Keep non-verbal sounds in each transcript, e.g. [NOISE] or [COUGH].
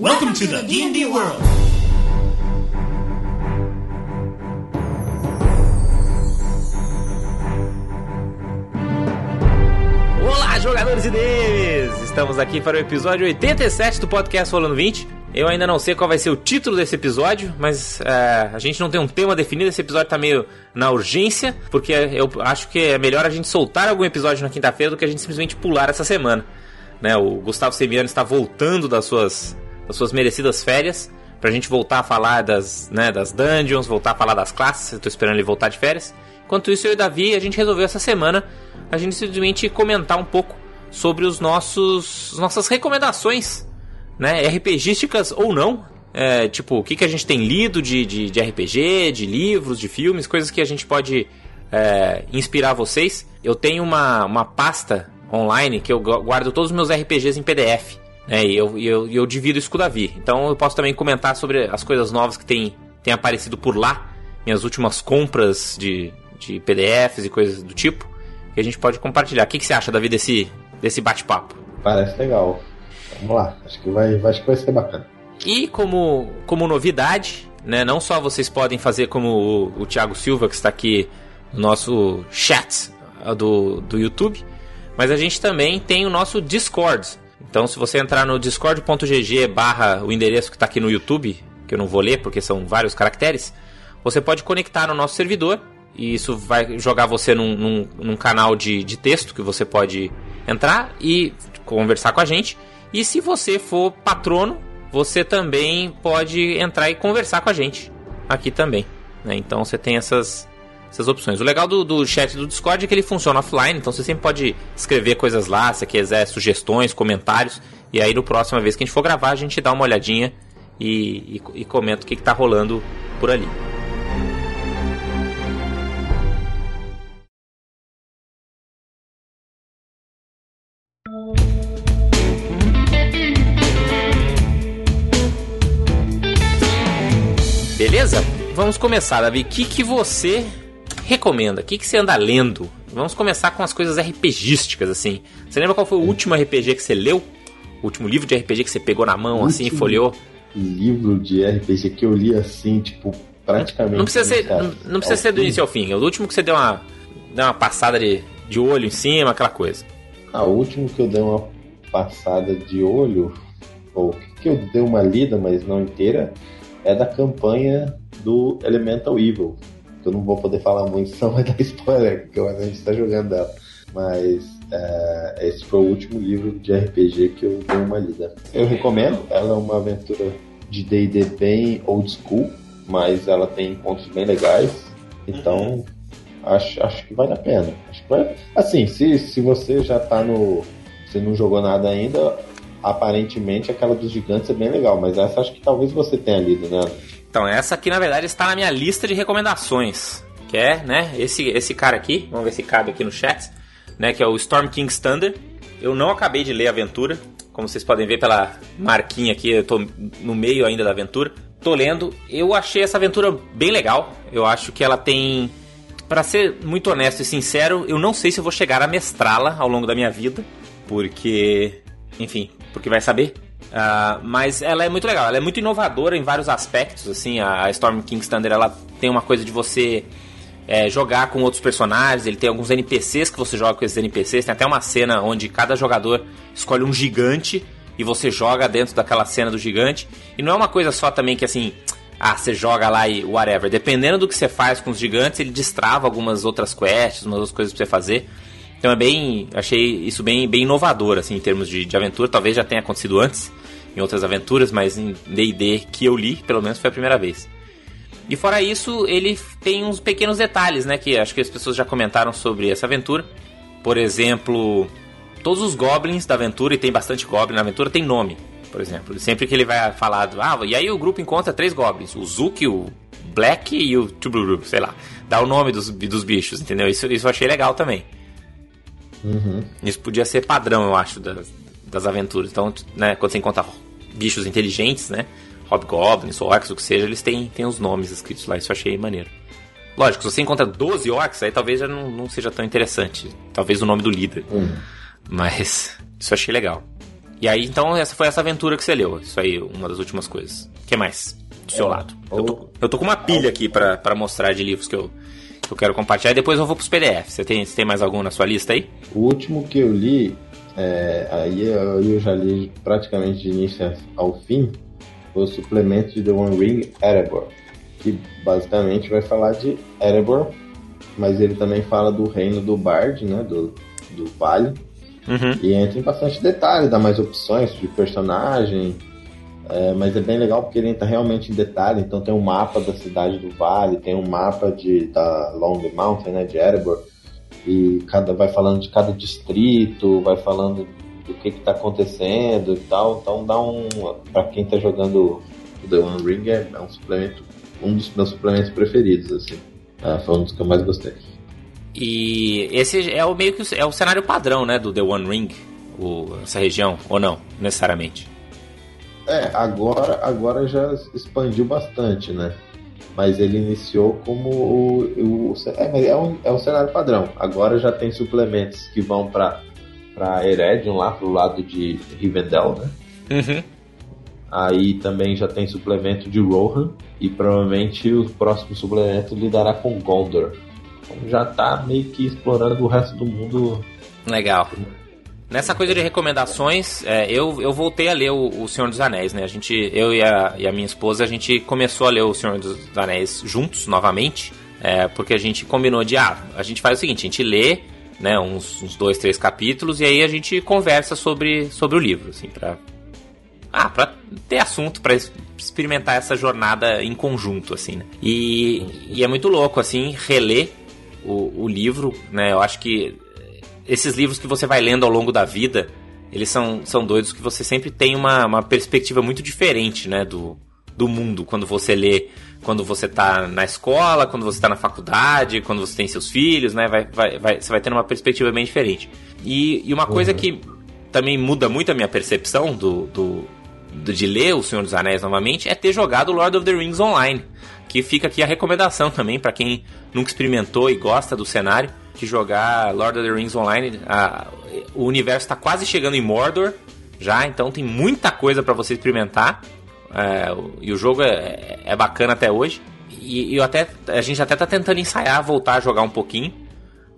Welcome to the D&D world. Olá, jogadores e DMs! Estamos aqui para o episódio 87 do podcast Rolando 20. Eu ainda não sei qual vai ser o título desse episódio, mas é, a gente não tem um tema definido. Esse episódio tá meio na urgência, porque eu acho que é melhor a gente soltar algum episódio na quinta-feira do que a gente simplesmente pular essa semana. Né, o Gustavo Semiano está voltando das suas, das suas merecidas férias pra gente voltar a falar das, né, das dungeons, voltar a falar das classes. Eu tô esperando ele voltar de férias. Enquanto isso, eu e o Davi, a gente resolveu essa semana a gente simplesmente comentar um pouco sobre os nossos nossas recomendações, né, RPGísticas ou não. É, tipo, o que, que a gente tem lido de, de, de RPG, de livros, de filmes, coisas que a gente pode é, inspirar vocês. Eu tenho uma, uma pasta online que eu guardo todos os meus RPGs em PDF. Né, e eu, eu, eu divido isso com o Davi. Então eu posso também comentar sobre as coisas novas que tem, tem aparecido por lá. Minhas últimas compras de, de PDFs e coisas do tipo. Que a gente pode compartilhar. O que, que você acha, Davi, desse, desse bate-papo? Parece legal. Vamos lá. Acho que vai, acho que vai ser bacana. E como, como novidade, né, não só vocês podem fazer como o, o Thiago Silva, que está aqui no nosso chat do, do YouTube, mas a gente também tem o nosso Discord. Então, se você entrar no discord.gg barra o endereço que está aqui no YouTube, que eu não vou ler porque são vários caracteres, você pode conectar no nosso servidor e isso vai jogar você num, num, num canal de, de texto que você pode entrar e conversar com a gente. E se você for patrono, você também pode entrar e conversar com a gente aqui também. Né? Então você tem essas, essas opções. O legal do, do chat do Discord é que ele funciona offline, então você sempre pode escrever coisas lá, se quiser sugestões, comentários. E aí, no próxima vez que a gente for gravar, a gente dá uma olhadinha e, e, e comenta o que, está rolando por ali. Beleza? Vamos começar, Davi. O que, que você recomenda? O que, que você anda lendo? Vamos começar com as coisas RPGísticas, assim. Você lembra qual foi o último RPG que você leu? O último livro de RPG que você pegou na mão, assim, e folheou? Livro de RPG que eu li assim, tipo, praticamente. Não precisa ser, não, não precisa ser do início ao fim. É o último que você deu uma, deu uma passada de, de olho em cima, aquela coisa. Ah, o último que eu dei uma passada de olho, ou que eu dei uma lida, mas não inteira, é da campanha do Elemental Evil. Eu não vou poder falar muito, senão vai dar [LAUGHS] spoiler, porque a gente está jogando ela. Mas é, esse foi o último livro de RPG que eu dei uma lida. Eu recomendo, ela é uma aventura de D&D bem old school, mas ela tem pontos bem legais. Então, acho, acho que vale a pena. Acho que vai, assim, se, se você já tá no... Você não jogou nada ainda, aparentemente aquela dos gigantes é bem legal, mas essa acho que talvez você tenha lido, né? Então, essa aqui na verdade está na minha lista de recomendações, que é, né, esse, esse cara aqui, vamos ver se cabe aqui no chat, né, que é o Storm King's Thunder. Eu não acabei de ler a aventura, como vocês podem ver pela marquinha aqui, eu tô no meio ainda da aventura. Tô lendo, eu achei essa aventura bem legal. Eu acho que ela tem para ser muito honesto e sincero, eu não sei se eu vou chegar a mestrá-la ao longo da minha vida, porque enfim, porque vai saber. Uh, mas ela é muito legal, ela é muito inovadora em vários aspectos. Assim, a Storm King's Thunder ela tem uma coisa de você é, jogar com outros personagens. Ele tem alguns NPCs que você joga com esses NPCs. Tem até uma cena onde cada jogador escolhe um gigante e você joga dentro daquela cena do gigante. E não é uma coisa só também que assim, ah, você joga lá e whatever. Dependendo do que você faz com os gigantes, ele destrava algumas outras quests, umas outras coisas pra você fazer. Então é bem. Achei isso bem, bem inovador, assim, em termos de, de aventura. Talvez já tenha acontecido antes, em outras aventuras, mas em DD que eu li, pelo menos foi a primeira vez. E fora isso, ele tem uns pequenos detalhes, né? Que acho que as pessoas já comentaram sobre essa aventura. Por exemplo, todos os goblins da aventura, e tem bastante goblin na aventura, tem nome. Por exemplo, sempre que ele vai falar, ah, e aí o grupo encontra três goblins: o Zuki, o Black e o Tubruru, sei lá. Dá o nome dos, dos bichos, entendeu? Isso, isso eu achei legal também. Uhum. Isso podia ser padrão, eu acho, das, das aventuras. Então, né, quando você encontra bichos inteligentes, né? Hobgoblins, orcs, o que seja, eles têm, têm os nomes escritos lá. Isso eu achei maneiro. Lógico, se você encontra 12 orcs, aí talvez já não, não seja tão interessante. Talvez o nome do líder. Uhum. Mas isso eu achei legal. E aí, então, essa foi essa aventura que você leu. Isso aí, uma das últimas coisas. O que mais? Do seu É, lado. ou- Eu, tô, eu tô com uma pilha aqui pra, pra mostrar de livros que eu, que eu quero compartilhar. E depois eu vou pros PDF. Você tem, você tem mais algum na sua lista aí? O último que eu li, é, aí eu, eu já li praticamente de início ao fim, o suplemento de The One Ring Erebor, que basicamente vai falar de Erebor, mas ele também fala do reino do Bard, né, do, do Vale, Uhum. e entra em bastante detalhe, dá mais opções de personagem, é, mas é bem legal porque ele entra realmente em detalhe, então tem um mapa da cidade do Vale, tem um mapa de, da Long Mountain, né, de Erebor, e cada vai falando de cada distrito, vai falando do que está acontecendo e tal. Então dá um. Pra quem tá jogando o The One Ring é, é um suplemento, um dos meus suplementos preferidos, assim. Ah, foi um dos que eu mais gostei. E esse é o meio que é o cenário padrão, né, do The One Ring, o, essa região, ou não, necessariamente. É, agora, agora já expandiu bastante, né? Mas ele iniciou como o. o é, mas é, um, é um cenário padrão. Agora já tem suplementos que vão pra, pra Eredion, lá pro lado de Rivendell, né? Uhum. Aí também já tem suplemento de Rohan. E provavelmente o próximo suplemento lidará com Gondor. Então já tá meio que explorando o resto do mundo. Legal. Nessa coisa de recomendações, é, eu, eu voltei a ler o, o Senhor dos Anéis, né? A gente, eu e a, e a minha esposa, a gente começou a ler o Senhor dos Anéis juntos, novamente, é, porque a gente combinou de, ah, a gente faz o seguinte, a gente lê, né, uns, uns dois, três capítulos, e aí a gente conversa sobre, sobre o livro, assim, pra... Ah, pra ter assunto, pra experimentar essa jornada em conjunto, assim, né? E, e é muito louco, assim, reler o, o livro, né? Eu acho que esses livros que você vai lendo ao longo da vida, eles são, são doidos que você sempre tem uma, uma perspectiva muito diferente, né, do, do mundo quando você lê, quando você tá na escola, quando você tá na faculdade, quando você tem seus filhos, né, vai, vai, vai, você vai tendo uma perspectiva bem diferente. E, e uma coisa que também muda muito a minha percepção do, do, do- de ler O Senhor dos Anéis novamente é ter jogado Lord of the Rings online. Que fica aqui a recomendação também para quem nunca experimentou e gosta do cenário, de jogar Lord of the Rings online. O universo está quase chegando em Mordor já, então tem muita coisa para você experimentar. É, e o jogo é, é bacana até hoje. E, e até, a gente até tá tentando ensaiar, voltar a jogar um pouquinho.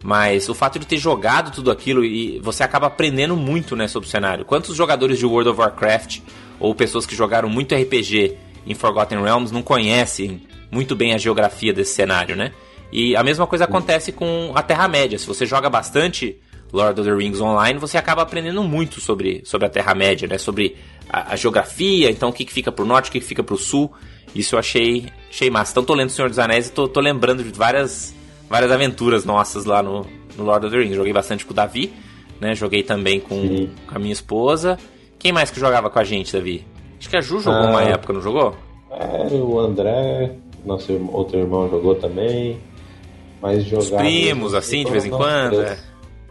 Mas o fato de ter jogado tudo aquilo e você acaba aprendendo muito né, sobre o cenário. Quantos jogadores de World of Warcraft ou pessoas que jogaram muito RPG em Forgotten Realms não conhecem muito bem a geografia desse cenário, né? E a mesma coisa acontece com a Terra-média. Se você joga bastante Lord of the Rings online, você acaba aprendendo muito sobre, sobre a Terra-média, né? Sobre a, a geografia, então o que, que fica pro norte, o que, que fica pro sul. Isso eu achei, achei massa. Então tô lendo O Senhor dos Anéis e tô, tô lembrando de várias, várias aventuras nossas lá no, no Lord of the Rings. Joguei bastante com o Davi, né? Joguei também com, com a minha esposa. Quem mais que jogava com a gente, Davi? Acho que a Ju jogou Ah. uma época, não jogou? É, o André, nosso outro irmão jogou também. Mas jogar. Os primos, assim, de vez em quando. é.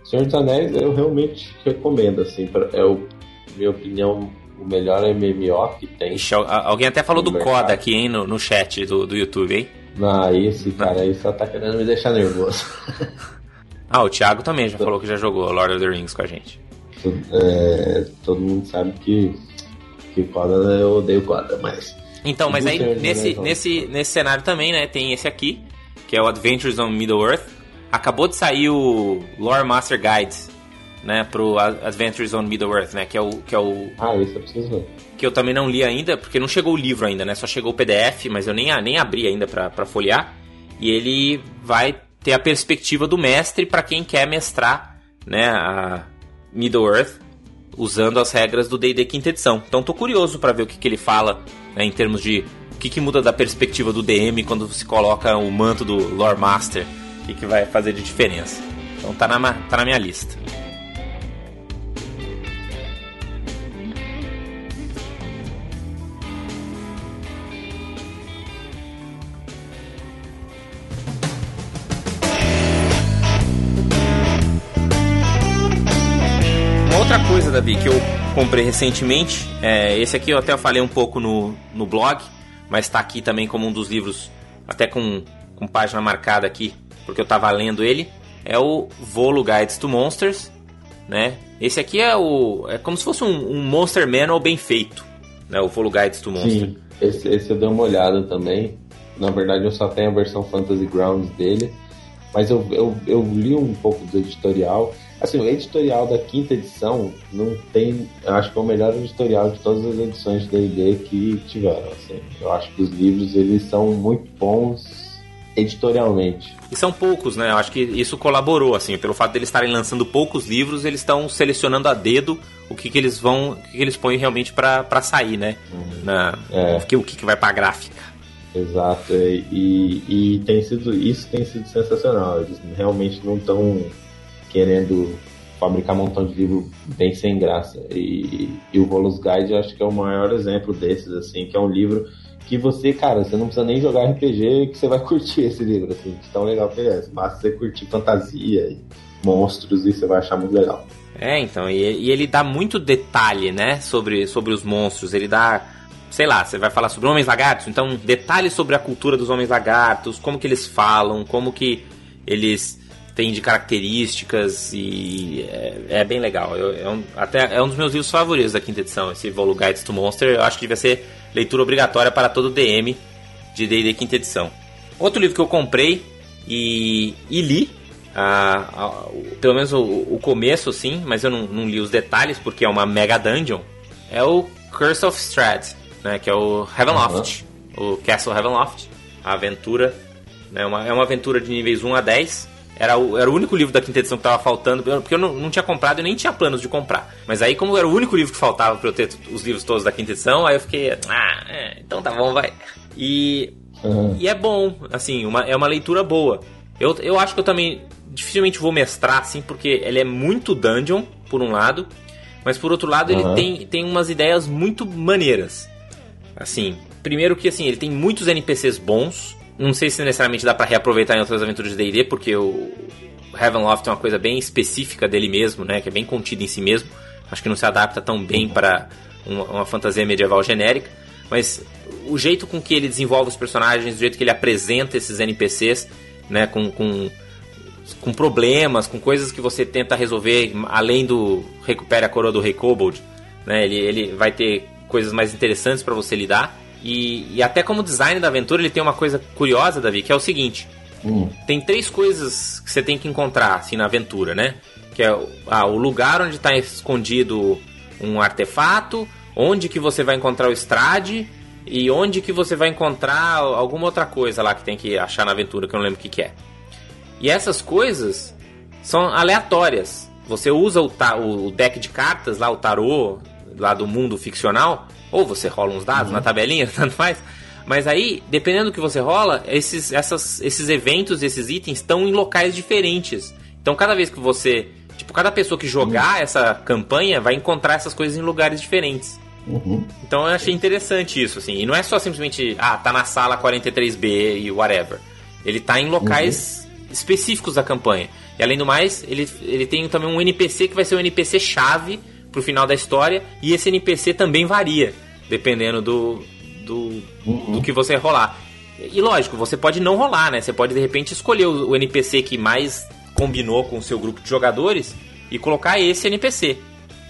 Senhor dos Anéis eu realmente recomendo, assim, pra, é o, minha opinião, o melhor MMO que tem. Ixi, al- alguém até falou do mercado. Coda aqui, hein, no, no chat do, do YouTube, hein? Ah, esse cara aí só tá querendo me deixar nervoso. [LAUGHS] Ah, o Thiago também já falou que já jogou Lord of the Rings com a gente. É, todo mundo sabe que, que Coda eu odeio Coda, mas. Então, mas aí nesse, Anéis, não. nesse, nesse cenário também, né, tem esse aqui, que é o Adventures on Middle-earth. Acabou de sair o Lore Master Guide, né, pro Adventures on Middle-earth, né, que é o que é o Ah, isso eu preciso ver. que eu também não li ainda, porque não chegou o livro ainda, né? Só chegou o PDF, mas eu nem, nem abri ainda pra folhear. E ele vai ter a perspectiva do mestre para quem quer mestrar, né, a Middle Earth usando as regras do D&D quinta edição. Então tô curioso para ver o que, que ele fala né, em termos de que, que muda da perspectiva do DM quando se coloca o manto do Lore Master, o que, que vai fazer de diferença. Então tá na, tá na minha lista. Outra coisa, Davi, que eu comprei recentemente, é, esse aqui eu até falei um pouco no, no blog, mas está aqui também como um dos livros, até com, com página marcada aqui, porque eu estava lendo ele, é o Volo Guides to Monsters, né? Esse aqui é o é como se fosse um, um Monster Manual bem feito, né? O Follow Guides to Monster. Sim, esse, esse eu dei uma olhada também. Na verdade, eu só tenho a versão Fantasy Grounds dele, mas eu, eu, eu li um pouco do editorial. Assim, o editorial da quinta edição não tem. Eu acho que é o melhor editorial de todas as edições de DD que tiveram. Assim. Eu acho que os livros eles são muito bons editorialmente. E são poucos, né? Eu acho que isso colaborou, assim, pelo fato de eles estarem lançando poucos livros, eles estão selecionando a dedo o que, que eles vão, o que, que eles põem realmente para sair, né? Uhum. Na, é. o, que, o que, que vai pra gráfica. Exato, e, e tem sido, isso tem sido sensacional. Eles realmente não estão querendo fabricar um montão de livro bem sem graça. E, e o Volus Guide eu acho que é o maior exemplo desses, assim, que é um livro que você, cara, você não precisa nem jogar RPG que você vai [LAUGHS] curtir esse livro, assim, de tão legal que ele é. Basta você curtir fantasia e monstros e você vai achar muito legal. É, então, e, e ele dá muito detalhe, né, sobre, sobre os monstros. Ele dá sei lá, você vai falar sobre homens lagartos, então detalhes sobre a cultura dos homens lagartos, como que eles falam, como que eles têm de características e é, é bem legal. Eu, é um, até é um dos meus livros favoritos da quinta edição, esse Volu Guides to Monster. Eu acho que devia ser leitura obrigatória para todo DM de D&D quinta edição. Outro livro que eu comprei e, e li, pelo menos o, o, começo sim, mas eu não, não, li os detalhes porque é uma mega dungeon, é o Curse of Strahd, né, que é o Heavenloft, uhum. o Castle Heavenloft, a aventura, né, uma, é uma aventura de níveis 1 a 10, era o, era o único livro da quinta edição que tava faltando, porque eu não, não tinha comprado e nem tinha planos de comprar. Mas aí, como era o único livro que faltava para eu ter os livros todos da quinta edição, aí eu fiquei, ah, é, então tá bom, vai. E, uhum. e é bom, assim, uma, é uma leitura boa. Eu, eu acho que eu também dificilmente vou mestrar, assim, porque ele é muito dungeon, por um lado, mas por outro lado uhum. ele tem, tem umas ideias muito maneiras. Assim, primeiro que assim, ele tem muitos NPCs bons, não sei se necessariamente dá para reaproveitar em outras aventuras de D&D, porque o Heavenloft é uma coisa bem específica dele mesmo, né? Que é bem contida em si mesmo. Acho que não se adapta tão bem para uma, uma fantasia medieval genérica. Mas o jeito com que ele desenvolve os personagens, o jeito que ele apresenta esses NPCs, né? Com, com, com problemas, com coisas que você tenta resolver, além do recupere a coroa do Rei Kobold, né? Ele, ele vai ter coisas mais interessantes para você lidar. E, e, até como design da aventura, ele tem uma coisa curiosa, Davi, que é o seguinte: hum. tem três coisas que você tem que encontrar assim, na aventura, né? Que é ah, o lugar onde está escondido um artefato, onde que você vai encontrar o estrade e onde que você vai encontrar alguma outra coisa lá que tem que achar na aventura, que eu não lembro o que, que é. E essas coisas são aleatórias. Você usa o, o deck de cartas lá, o tarô, lá do mundo ficcional, ou você rola uns dados uhum. na tabelinha, [LAUGHS] tanto faz. Mas aí, dependendo do que você rola, esses, essas, esses eventos, esses itens estão em locais diferentes. Então, cada vez que você. Tipo, cada pessoa que jogar uhum. essa campanha vai encontrar essas coisas em lugares diferentes. Uhum. Então eu achei interessante isso, assim. E não é só simplesmente, ah, tá na sala 43B e whatever. Ele tá em locais uhum. específicos da campanha. E além do mais, ele, ele tem também um NPC que vai ser um NPC chave pro final da história e esse NPC também varia, dependendo do, do, uhum. do que você rolar. E lógico, você pode não rolar, né? Você pode de repente escolher o, o NPC que mais combinou com o seu grupo de jogadores e colocar esse NPC.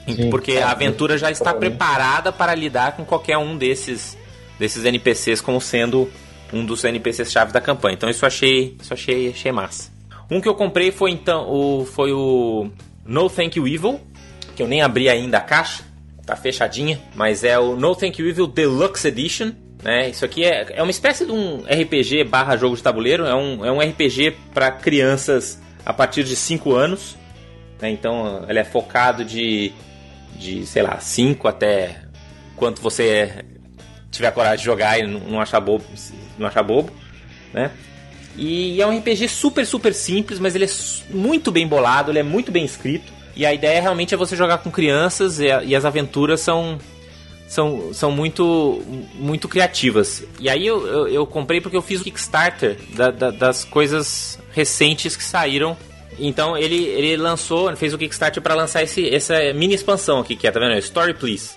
Sim, porque a aventura já está preparada para lidar com qualquer um desses, desses NPCs como sendo um dos NPCs chave da campanha. Então isso achei, isso achei, achei massa. Um que eu comprei foi então o foi o No Thank You Evil, que eu nem abri ainda a caixa, tá fechadinha, mas é o No Thank You Evil Deluxe Edition. Né? Isso aqui é, é uma espécie de um RPG barra jogo de tabuleiro, é um, é um RPG para crianças a partir de 5 anos. Né? Então ele é focado de, de, sei lá, 5 até quanto você tiver coragem de jogar e não achar bobo. Não achar bobo né? E é um RPG super, super simples, mas ele é muito bem bolado, ele é muito bem escrito. E a ideia realmente é você jogar com crianças e, a, e as aventuras são são, são muito, muito criativas. E aí eu, eu, eu comprei porque eu fiz o Kickstarter da, da, das coisas recentes que saíram. Então ele, ele lançou, fez o Kickstarter para lançar esse, essa mini expansão aqui, que é, tá vendo? Story Please.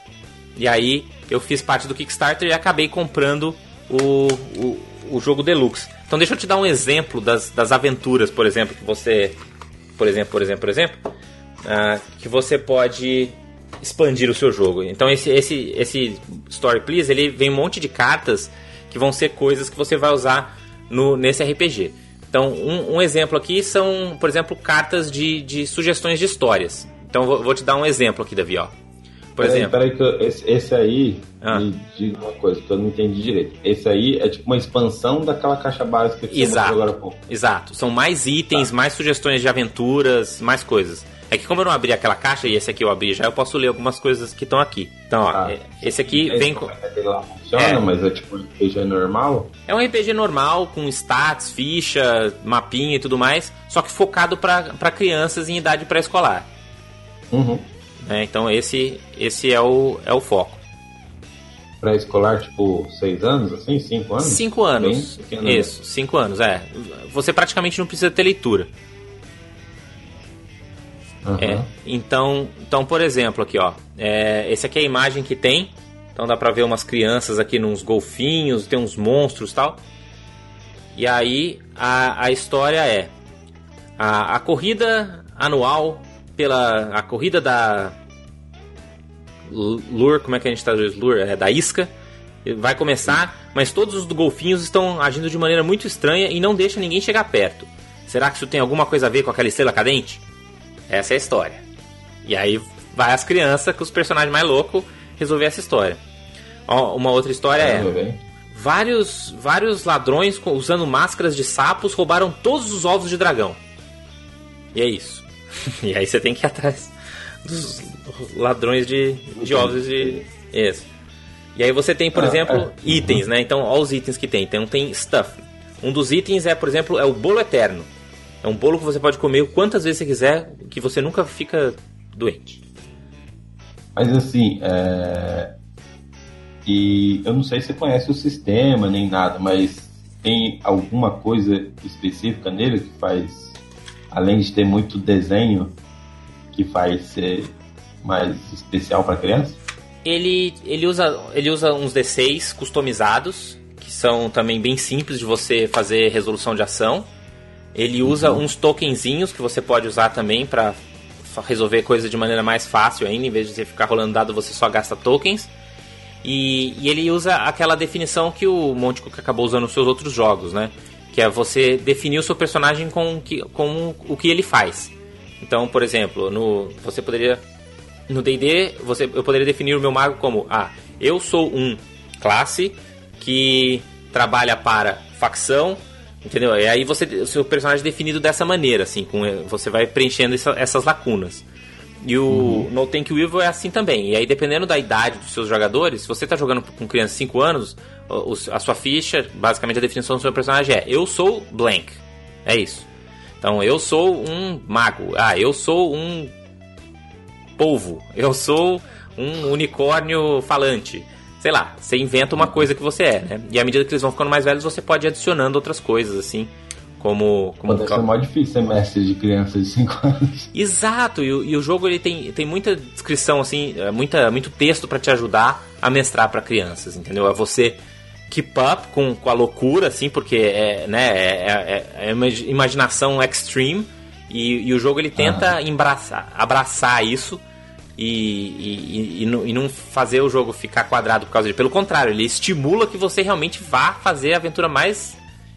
E aí eu fiz parte do Kickstarter e acabei comprando o, o, o jogo Deluxe. Então deixa eu te dar um exemplo das, das aventuras, por exemplo, que você. Por exemplo, por exemplo, por exemplo uh, que você pode expandir o seu jogo. Então esse, esse, esse Story Please, ele vem um monte de cartas que vão ser coisas que você vai usar no, nesse RPG. Então, um, um exemplo aqui são, por exemplo, cartas de, de sugestões de histórias. Então, vou, vou te dar um exemplo aqui, Davi, ó. Por peraí, exemplo. Peraí, que eu, esse, esse, aí, ah. me diga uma coisa que eu não entendi direito. Esse aí é tipo uma expansão daquela caixa básica que Exato. você agora há pouco. Exato. São mais itens, tá. mais sugestões de aventuras, mais coisas. É que como eu não abri aquela caixa e esse aqui eu abri já, eu posso ler algumas coisas que estão aqui. Então, ó, ah, esse aqui esse vem com. Lá funciona, é. mas é tipo um RPG normal? É um RPG normal, com stats, ficha, mapinha e tudo mais, só que focado para crianças em idade pré-escolar. Uhum. É, então esse, esse é, o, é o foco. Pré-escolar, tipo, seis anos, assim? Cinco anos? Cinco anos. Né? Isso, cinco anos, é. Você praticamente não precisa ter leitura. Uhum. É, então, então, por exemplo, aqui, ó. É, esse aqui é a imagem que tem. Então dá pra ver umas crianças aqui nos golfinhos, tem uns monstros tal. E aí a, a história é a, a corrida anual pela a corrida da Lure, como é que a gente traduz Lure? É da isca. Vai começar, mas todos os golfinhos estão agindo de maneira muito estranha e não deixa ninguém chegar perto. Será que isso tem alguma coisa a ver com aquela estrela cadente? Essa é a história. E aí vai as crianças com os personagens mais loucos resolver essa história. Ó, uma outra história é. Vários, vários ladrões usando máscaras de sapos roubaram todos os ovos de dragão. E é isso. [LAUGHS] e aí você tem que ir atrás dos ladrões de, de ovos de. Isso. E aí você tem, por ah, exemplo, é. itens, né? Então, olha os itens que tem. Então tem stuff. Um dos itens é, por exemplo, é o bolo eterno. É um bolo que você pode comer quantas vezes você quiser, que você nunca fica doente. Mas assim, é... e eu não sei se você conhece o sistema nem nada, mas tem alguma coisa específica nele que faz, além de ter muito desenho, que faz ser mais especial para criança? Ele, ele, usa, ele usa uns D6 customizados, que são também bem simples de você fazer resolução de ação. Ele usa uhum. uns tokenzinhos que você pode usar também para resolver coisas de maneira mais fácil ainda, em vez de você ficar rolando dado, você só gasta tokens. E, e ele usa aquela definição que o Monte Cook acabou usando nos seus outros jogos, né? Que é você definir o seu personagem com, que, com o que ele faz. Então, por exemplo, no você poderia no D&D, eu poderia definir o meu mago como ah, eu sou um classe que trabalha para facção Entendeu? E aí você, o seu personagem é definido dessa maneira, assim, com, você vai preenchendo essa, essas lacunas. E o uhum. No Thank You Evil é assim também. E aí, dependendo da idade dos seus jogadores, se você está jogando com criança de 5 anos, a sua ficha, basicamente a definição do seu personagem é: Eu sou blank. É isso. Então, eu sou um mago. Ah, eu sou um polvo. Eu sou um unicórnio falante sei lá, você inventa uma coisa que você é, né? E à medida que eles vão ficando mais velhos, você pode ir adicionando outras coisas, assim. Como. como Pode ser mais difícil ser mestre de criança de 5 [LAUGHS] anos. Exato, e, e, o jogo ele tem, tem muita descrição, assim, é, muita, muito texto para te ajudar a mestrar para crianças, entendeu? É você keep up com, com a loucura, assim, porque é, né, é, é, é uma imaginação extreme. E, e, o jogo ele tenta ah. abraçar isso e, e, e, e, não fazer o jogo ficar quadrado por causa disso. Pelo contrário, ele estimula que você realmente vá fazer a aventura mais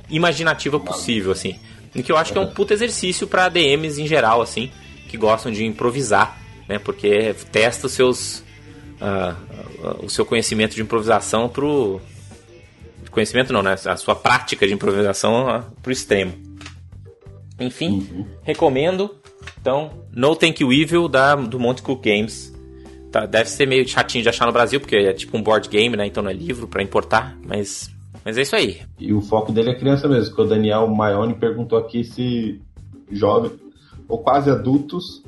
imaginativa possível, assim. O que eu acho que é um puto exercício para DMs em geral, assim, que gostam de improvisar, né? Porque testa os seus. Uh, uh, o seu conhecimento de improvisação pro. Conhecimento não, né? A sua prática de improvisação uh, pro extremo. Enfim, uhum. recomendo. Então, No Thank You Evil da, do Monte Cook Games. Tá, deve ser meio chatinho de achar no Brasil, porque é tipo um board game, né? Então não é livro para importar, mas, mas é isso aí. E o foco dele é criança mesmo, porque o Daniel Maione perguntou aqui se jovem ou quase adultos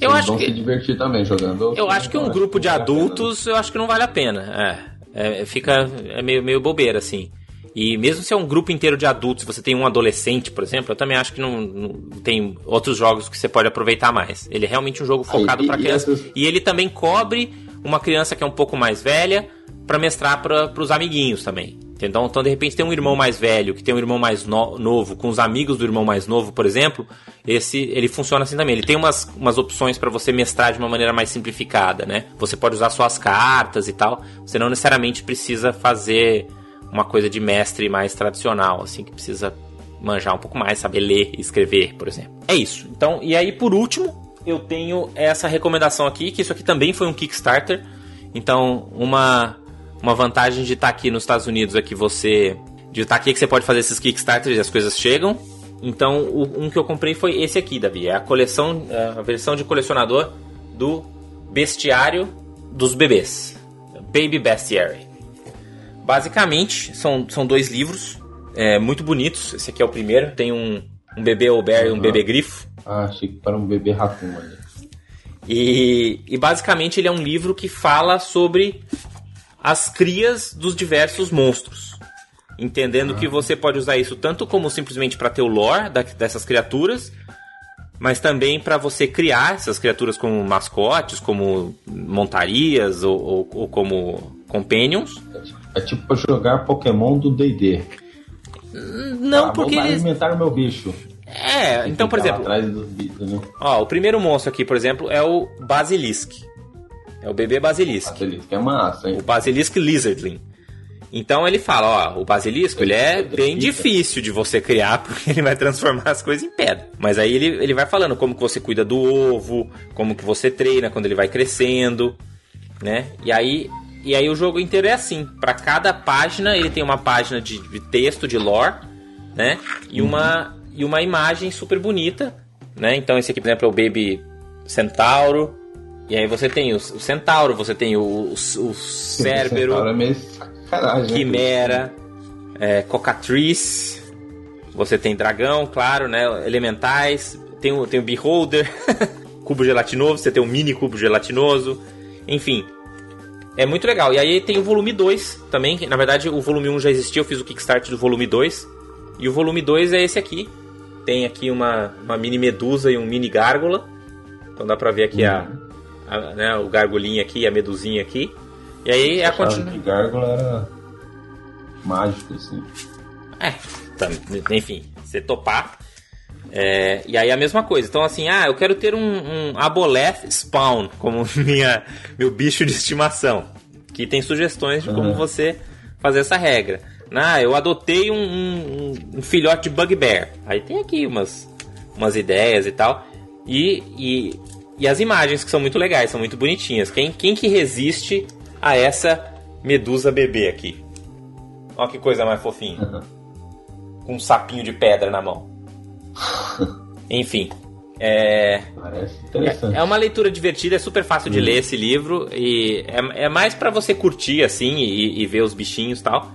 eu acho vão que... se divertir também jogando. Eu acho que um grupo de adultos, eu acho que não vale a pena. É, é fica é meio, meio bobeira, assim. E mesmo se é um grupo inteiro de adultos, você tem um adolescente, por exemplo, eu também acho que não, não tem outros jogos que você pode aproveitar mais. Ele é realmente um jogo focado para criança. E, essas... e ele também cobre uma criança que é um pouco mais velha para mestrar para os amiguinhos também. Então, então, de repente, tem um irmão mais velho que tem um irmão mais no novo, com os amigos do irmão mais novo, por exemplo. Esse ele funciona assim também. Ele tem umas, umas opções para você mestrar de uma maneira mais simplificada, né? Você pode usar suas cartas e tal. Você não necessariamente precisa fazer uma coisa de mestre mais tradicional, assim, que precisa manjar um pouco mais, saber ler e escrever, por exemplo. É isso. Então, e aí, por último, eu tenho essa recomendação aqui, que isso aqui também foi um Kickstarter. Então, uma uma vantagem de estar tá aqui nos Estados Unidos é que você. De estar tá aqui que você pode fazer esses Kickstarters e as coisas chegam. Então, um que eu comprei foi esse aqui, Davi. É a coleção, é a versão de colecionador do Bestiário dos Bebês. Baby Bestiary. Basicamente, são, são dois livros é, muito bonitos. Esse aqui é o primeiro. Tem um, um bebê Ober e um bebê grifo. Ah, achei que para um bebê ratum ali. E, e basicamente ele é um livro que fala sobre as crias dos diversos monstros. Entendendo que você pode usar isso tanto como simplesmente para ter o lore dessas criaturas, mas também para você criar essas criaturas como mascotes, como montarias ou, ou, ou como companions. É tipo jogar Pokémon do D&D. Não, ah, porque eles... alimentar o meu bicho. É, então, por exemplo... Bichos, né? Ó, o primeiro monstro aqui, por exemplo, é o Basilisk. É o bebê Basilisk. Basilisk é massa, hein? O Basilisk Lizardling. Então ele fala, ó, o basilisco ele é bem difícil de você criar [LAUGHS] porque ele vai transformar as coisas em pedra. Mas aí ele, ele vai falando como que você cuida do ovo, como que você treina quando ele vai crescendo, né? E aí e aí o jogo inteiro é assim. Para cada página ele tem uma página de, de texto de lore, né? E uma e uma imagem super bonita, né? Então esse aqui, por exemplo, é o Baby Centauro, e aí você tem o, o Centauro, você tem o, o, o Cérbero, é Quimera, é, Cocatriz, você tem Dragão, claro, né? Elementais, tem o, tem o Beholder, [LAUGHS] cubo gelatinoso, você tem o mini cubo gelatinoso, enfim. É muito legal. E aí tem o volume 2 também, que na verdade o volume 1 já existia, eu fiz o Kickstarter do volume 2. E o volume 2 é esse aqui. Tem aqui uma, uma mini medusa e um mini gárgula. Então dá pra ver aqui uhum. a, a, né, o gargolinho aqui e a medusinha aqui. E aí é a continuação. gárgula era mágico, assim. É, tá, enfim, você topar. É, e aí a mesma coisa. Então, assim, ah, eu quero ter um, um Aboleth Spawn como [LAUGHS] minha, meu bicho de estimação. Que tem sugestões de como uhum. você fazer essa regra. Ah, eu adotei um, um, um, filhote de Bugbear. Aí tem aqui umas, umas ideias e tal. E, e e as imagens que são muito legais, são muito bonitinhas. Quem, quem que resiste a essa medusa bebê aqui? Olha que coisa mais fofinha. Com um sapinho de pedra na mão. [LAUGHS] Enfim. É, Parece interessante. É, é uma leitura divertida, é super fácil de uhum. ler esse livro. E é, é mais para você curtir assim e, e, ver os bichinhos e tal.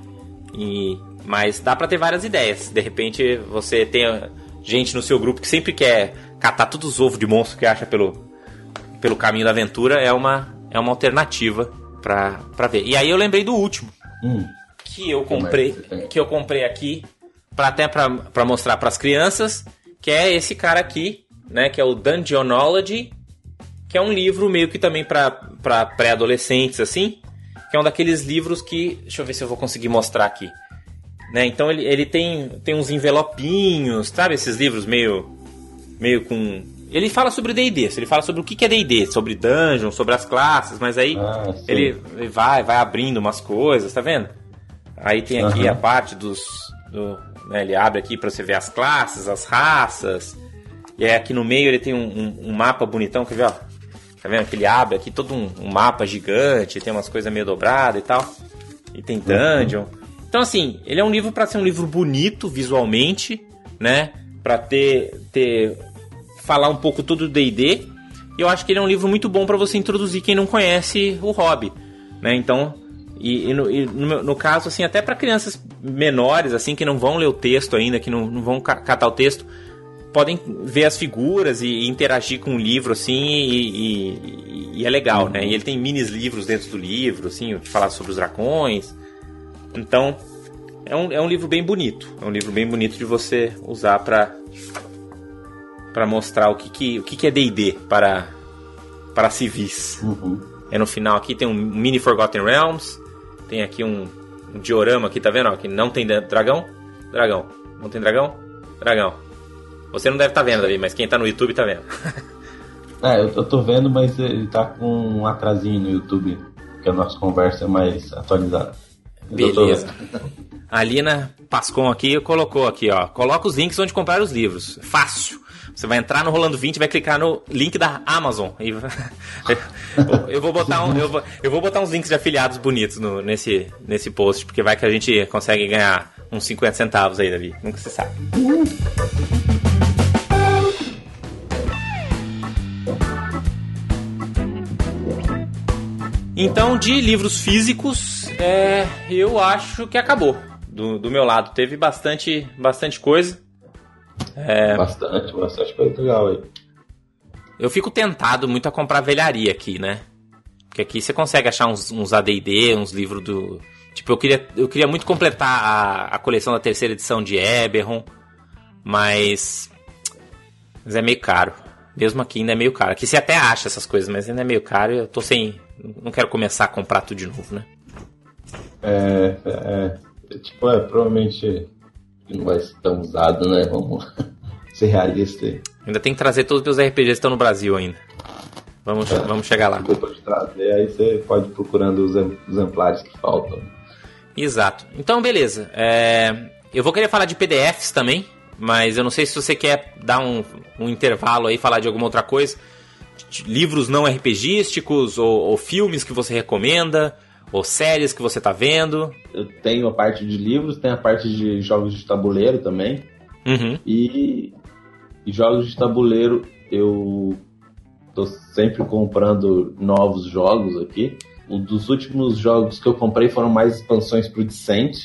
E, mas dá para ter várias ideias. De repente você tem gente no seu grupo que sempre quer catar todos os ovos de monstro que acha pelo, pelo caminho da aventura é uma, é uma alternativa para ver. E aí eu lembrei do último. Hum. Que eu comprei, que eu comprei aqui para até para mostrar para as crianças, que é esse cara aqui, né, que é o Dungeonology, que é um livro meio que também para pré-adolescentes assim, que é um daqueles livros que, deixa eu ver se eu vou conseguir mostrar aqui. Né? Então ele, ele tem, tem uns envelopinhos, sabe esses livros meio meio com ele fala sobre D&D, ele fala sobre o que é D&D, sobre dungeon, sobre as classes, mas aí ah, ele, ele, vai, vai abrindo umas coisas, tá vendo? Aí tem aqui uhum. a parte dos, do, né, ele abre aqui para você ver as classes, as raças, e aí aqui no meio ele tem um, um, um mapa bonitão, quer ver, ó? Tá vendo que ele abre aqui todo um, um mapa gigante, tem umas coisas meio dobradas e tal, e tem dungeon. Uhum. Então assim, ele é um livro para ser um livro bonito visualmente, né? Para ter ter falar um pouco tudo do D&D. Eu acho que ele é um livro muito bom para você introduzir quem não conhece o hobby, né? Então, e, e, no, e no, no, caso, assim, até para crianças menores, assim, que não vão ler o texto ainda, que não, não vão catar o texto, podem ver as figuras e, e interagir com o livro, assim, e, é legal, né? E ele tem minis livros dentro do livro, assim, que fala sobre os dragões. Então, é um, é um livro bem bonito. É um livro bem bonito de você usar para para mostrar o que, que, o que, que é D&D para, para civis. Uhum. É no final aqui tem um mini Forgotten Realms, tem aqui um, um diorama aqui, tá vendo? Ó, que não tem dragão, dragão. Não tem dragão, dragão. Você não deve estar tá vendo, Davi, mas quem tá no YouTube tá vendo. [LAUGHS] é, eu, eu tô vendo, mas ele tá com um atrasinho no YouTube, que a nossa conversa é mais atualizada. Beleza. A Lina Pascon aqui colocou aqui, ó. Coloca os links onde comprar os livros. Fácil. Você vai entrar no Rolando 20 vai clicar no link da Amazon. E... [LAUGHS] eu, vou botar um, eu, vou, eu vou botar uns links de afiliados bonitos no, nesse, nesse post, porque vai que a gente consegue ganhar uns 50 centavos aí, Davi. Nunca se sabe. Então, de livros físicos, é, eu acho que acabou. Do, do meu lado, teve bastante, bastante coisa. É... Bastante, bastante coisa legal aí. Eu fico tentado muito a comprar velharia aqui, né? Porque aqui você consegue achar uns, uns AD&D, uns livros do... Tipo, eu queria, eu queria muito completar a, a coleção da terceira edição de Eberron, mas... Mas é meio caro. Mesmo aqui ainda é meio caro. Aqui você até acha essas coisas, mas ainda é meio caro e eu tô sem... Não quero começar a comprar tudo de novo, né? É, é, é tipo, é, provavelmente não vai ser tão usado, né? Vamos [LAUGHS] ser realistas. Ainda tem que trazer todos os meus RPGs que estão no Brasil ainda. Vamos, é, vamos chegar lá. Depois de trazer, aí você pode ir procurando os exemplares que faltam. Exato. Então, beleza. É, eu vou querer falar de PDFs também, mas eu não sei se você quer dar um, um intervalo aí, falar de alguma outra coisa. Livros não RPGísticos ou, ou filmes que você recomenda ou séries que você tá vendo? Eu tenho a parte de livros, tenho a parte de jogos de tabuleiro também. Uhum. E, e, jogos de tabuleiro eu tô sempre comprando novos jogos aqui. Um dos últimos jogos que eu comprei foram mais expansões pro Descent,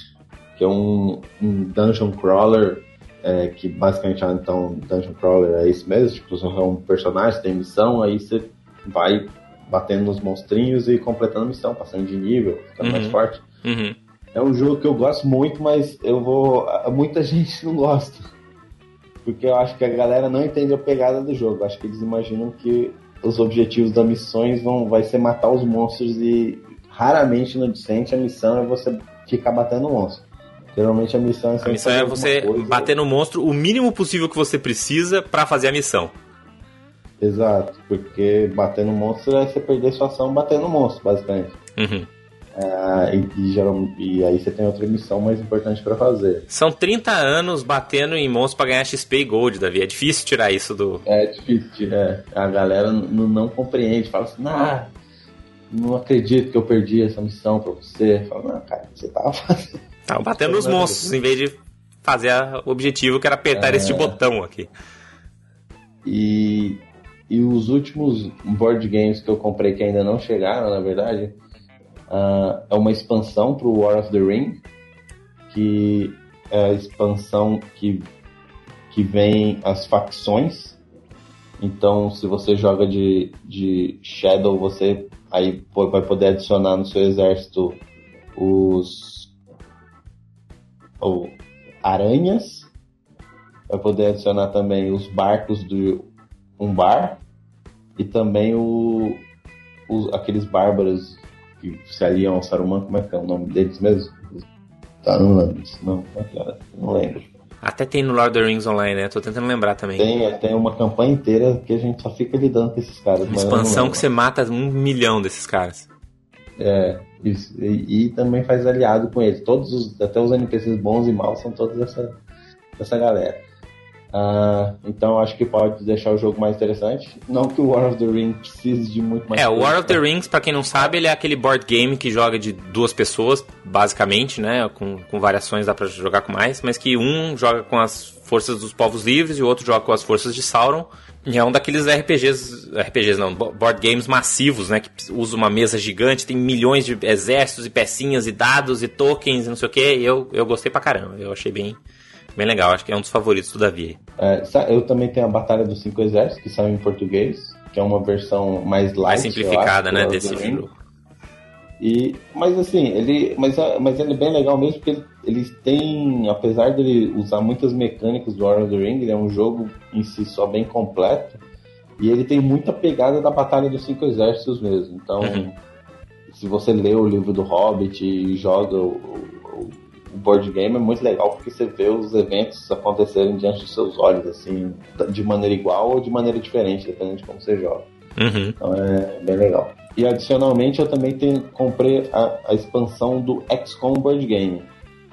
que é um, um dungeon crawler, é, que basicamente ah, então dungeon crawler é isso mesmo, tipo, você é um personagem, tem missão, aí você vai batendo nos monstrinhos e completando a missão, passando de nível, ficando uhum. mais forte. Uhum. É um jogo que eu gosto muito, mas eu vou. Muita [LAUGHS] gente não gosta. Porque eu acho que a galera não entende a pegada do jogo. Eu acho que eles imaginam que os objetivos das missões vão vai ser matar os monstros e raramente no Descent a missão é você ficar batendo monstro. Geralmente a missão é, a missão é você coisa. bater no monstro o mínimo possível que você precisa para fazer a missão. Exato, porque bater no monstro é você perder sua ação batendo monstro, basicamente. Uhum. É, e, e, e, aí você tem outra missão mais importante para fazer. São 30 anos batendo em monstros para ganhar XP e Gold, Davi. É difícil tirar isso do. É difícil tirar. A galera não, não compreende. Fala assim, ah, não acredito que eu perdi essa missão pra você. Fala, não, cara, você tava [LAUGHS] fazendo. Tava batendo nos monstros, em vez de fazer o objetivo que era apertar é... este botão aqui. E e os últimos board games que eu comprei que ainda não chegaram, na verdade, uh, é uma expansão para o War of the Ring, que é a expansão que, que vem as facções. Então, se você joga de, de Shadow, você aí vai poder adicionar no seu exército os ou, aranhas, vai poder adicionar também os barcos do um bar e também o, os, aqueles bárbaros que se aliam ao Saruman, como é que é o nome deles mesmo? Tá, não lembro não, é? Não lembro. Até tem no Lord of the Rings Online, né? Tô tentando lembrar também. Tem, é, tem uma campanha inteira que a gente só fica lidando com esses caras. Uma expansão que você mata um milhão desses caras. É, e, e, também faz aliado com eles. Todos os, até os NPCs bons e maus são todos dessa, dessa galera. Uh, então acho que pode deixar o jogo mais interessante. Não que o War of the Rings precise de muito mais. É, o War of the Rings, para quem não sabe, ele é aquele board game que joga de duas pessoas, basicamente, né? Com, com variações dá para jogar com mais, mas que um joga com as forças dos povos livres e o outro joga com as forças de Sauron. E é um daqueles RPGs, RPGs não, board games massivos, né? Que usa uma mesa gigante, tem milhões de exércitos e pecinhas e dados e tokens e não sei o que. Eu, eu gostei pra caramba, eu achei bem, Bem legal, acho que é um dos favoritos do Davi. É, eu também tenho a Batalha dos Cinco Exércitos, que saiu em português, que é uma versão mais light. Mais simplificada, acho, né, desse jogo. E, mas assim, ele, mas, mas ele é bem legal mesmo porque eles têm, apesar dele usar muitas mecânicas do War of the Ring, ele é um jogo em si só bem completo e ele tem muita pegada da Batalha dos Cinco Exércitos mesmo. Então, uhum. se você lê o livro do Hobbit e joga o, o, o board game é muito legal porque você vê os eventos acontecerem diante dos seus olhos, assim, de maneira igual ou de maneira diferente, dependendo de como você joga. Uhum. Então é bem legal. E adicionalmente eu também tenho, comprei a, a expansão do XCOM Board Game.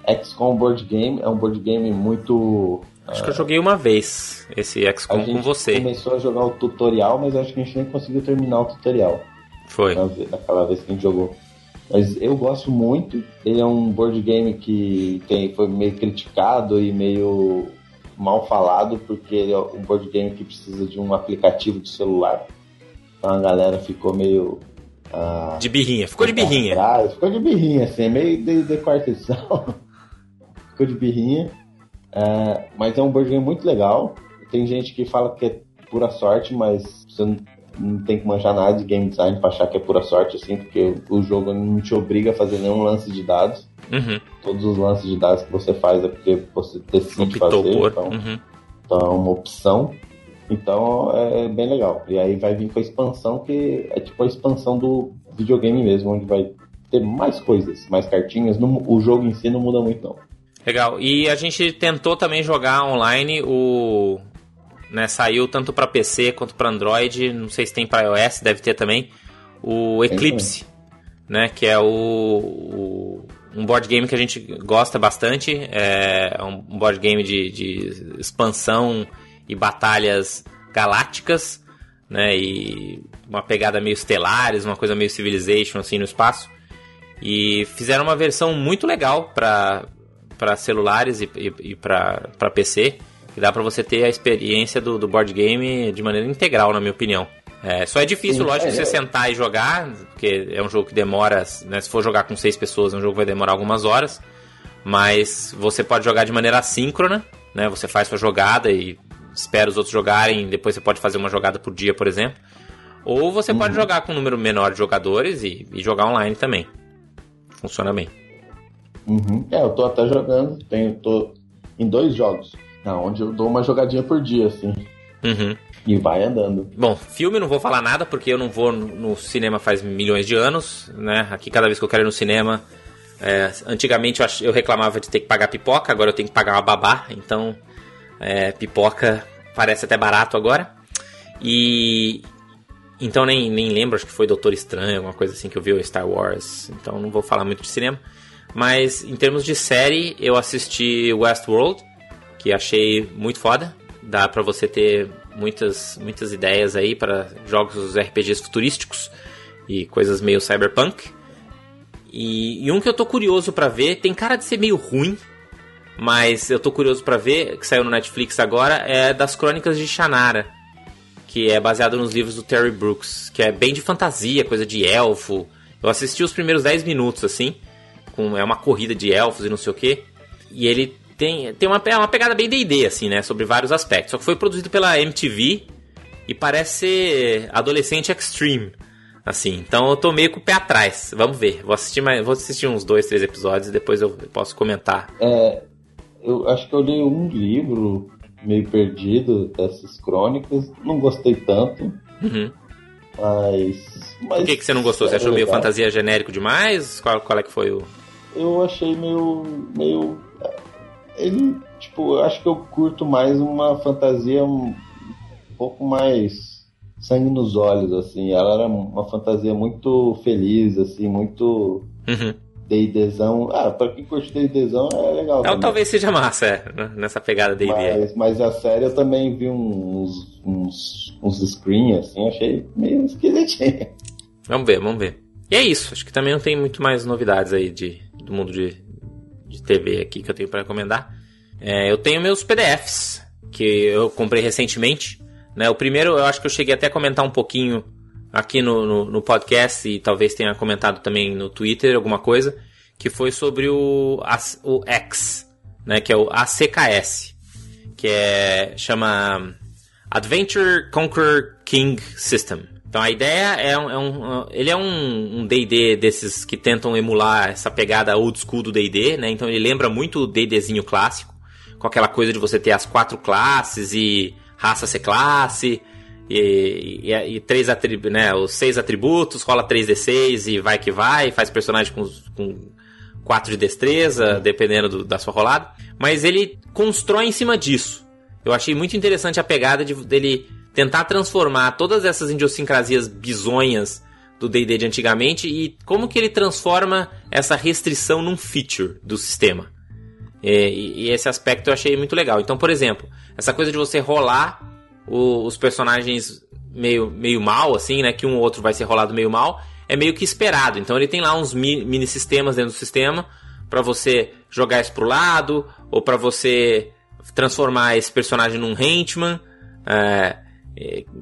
XCOM Board Game é um board game muito. Acho que eu joguei uma vez esse A XCOM gente com você. começou a jogar o tutorial, mas acho que a gente nem conseguiu terminar o tutorial. Foi. naquela vez que a gente jogou. Mas eu gosto muito. Ele é um board game que tem, foi meio criticado e meio mal falado, porque ele é um board game que precisa de um aplicativo de celular. Então a galera ficou meio. ah, De birrinha. Ficou de birrinha. atrás, ficou de birrinha, assim, meio de, de quarta edição. [LAUGHS] ficou de birrinha. É, mas é um board game muito legal. Tem gente que fala que é pura sorte, mas você não, não tem que manjar nada de game design pra achar que é pura sorte, assim, porque o, jogo não te obriga a fazer nenhum lance de dados. Uhum. Todos os lances de dados que você faz é porque você decide Optou fazer. por. Então, Uhum. então é uma opção. Então é bem legal. E aí vai vir com a expansão que é tipo a expansão do videogame mesmo, onde vai ter mais coisas, mais cartinhas. Não- o jogo em si não muda muito não. Legal. E a gente tentou também jogar online o. Né, saiu tanto para PC quanto para Android, não sei se tem para iOS, deve ter também. O Eclipse, né, que é o, o- um board game que a gente gosta bastante. É um board game de, de expansão e batalhas galácticas, né, e uma pegada meio Stellaris, uma coisa meio Civilization assim no espaço. E fizeram uma versão muito legal para para celulares e, e, e para PC, que dá para você ter a experiência do, do board game de maneira integral, na minha opinião. É, só é difícil, Sim, lógico, é, você é. sentar e jogar, porque é um jogo que demora, né, se for jogar com seis pessoas, é um jogo que vai demorar algumas horas, mas você pode jogar de maneira assíncrona, né, você faz sua jogada e espera os outros jogarem, depois você pode fazer uma jogada por dia, por exemplo. Ou você pode jogar com um número menor de jogadores e, e jogar online também. Funciona bem. Uhum. É, eu tô até jogando, tenho, tô em dois jogos, onde eu dou uma jogadinha por dia, assim, Uhum. e vai andando. Bom, filme não vou falar nada porque eu não vou no cinema faz milhões de anos, né? Aqui cada vez que eu quero ir no cinema, é, antigamente eu, eu reclamava de ter que pagar pipoca, agora eu tenho que pagar uma babá, então é, pipoca parece até barato agora. E então nem, nem lembro, acho que foi Doutor Estranho, alguma coisa assim que eu vi o Star Wars, então não vou falar muito de cinema. Mas em termos de série, eu assisti Westworld, que achei muito foda. Dá pra você ter muitas, muitas ideias aí para jogos RPGs futurísticos e coisas meio cyberpunk. E, e um que eu tô curioso pra ver, tem cara de ser meio ruim, mas eu tô curioso pra ver, que saiu no Netflix agora, é das Crônicas de Shannara, que é baseado nos livros do Terry Brooks, que é bem de fantasia, coisa de elfo. Eu assisti os primeiros 10 minutos, assim, com, é uma corrida de elfos e não sei o que. E ele tem, tem uma, é uma pegada bem D&D, assim, né, sobre vários aspectos. Só que foi produzido pela MTV e parece ser adolescente extreme, assim. Então eu tô meio com o pé atrás. Vamos ver. Vou assistir, mais, vou assistir uns dois, três episódios e depois eu posso comentar. É, eu acho que eu li um livro meio perdido dessas crônicas, não gostei tanto, Uhum. mas... mas Por que, que você não gostou? Você é achou meio legal. fantasia genérico demais? Qual, qual é que foi o. Eu achei meio... meio... Ele, tipo, eu acho que eu curto mais uma fantasia um pouco mais sangue nos olhos, assim. Ela era uma fantasia muito feliz, assim, muito Uhum. D&Dzão. Ah, pra quem curte D&Dzão é legal também. talvez seja massa, é, né, nessa pegada D&D. Mas, mas a série eu também vi uns, uns, uns screens, assim, achei meio esquisitinho. Vamos ver, vamos ver. E é isso, acho que também não tem muito mais novidades aí de, do mundo de, de TV aqui que eu tenho para recomendar. É, eu tenho meus PDFs, que eu comprei recentemente. Né? O primeiro eu acho que eu cheguei até a comentar um pouquinho aqui no, no, no podcast e talvez tenha comentado também no Twitter alguma coisa, que foi sobre o, o X, né? que é o ACKS, que é, chama Adventure Conquer King System. Então a ideia é um, é um- ele é um um D&D desses que tentam emular essa pegada old school do D&D, né? Então ele lembra muito o D&Dzinho clássico, com aquela coisa de você ter as quatro classes e raça ser classe e, e, e três atributos, né? Os seis atributos, rola 3d6 e vai que vai, faz personagem com, com 4 de destreza, dependendo do, da sua rolada. Mas ele constrói em cima disso. Eu achei muito interessante a pegada de, dele tentar transformar todas essas idiosincrasias bizonhas do D&D de antigamente e como que ele transforma essa restrição num feature do sistema. É, e, e, esse aspecto eu achei muito legal. Então, por exemplo, essa coisa de você rolar o, os personagens meio, meio mal, assim, né? Que um ou outro vai ser rolado meio mal, é meio que esperado. Então ele tem lá uns mini, mini sistemas dentro do sistema para você jogar isso pro lado, ou para você transformar esse personagem num henchman. É,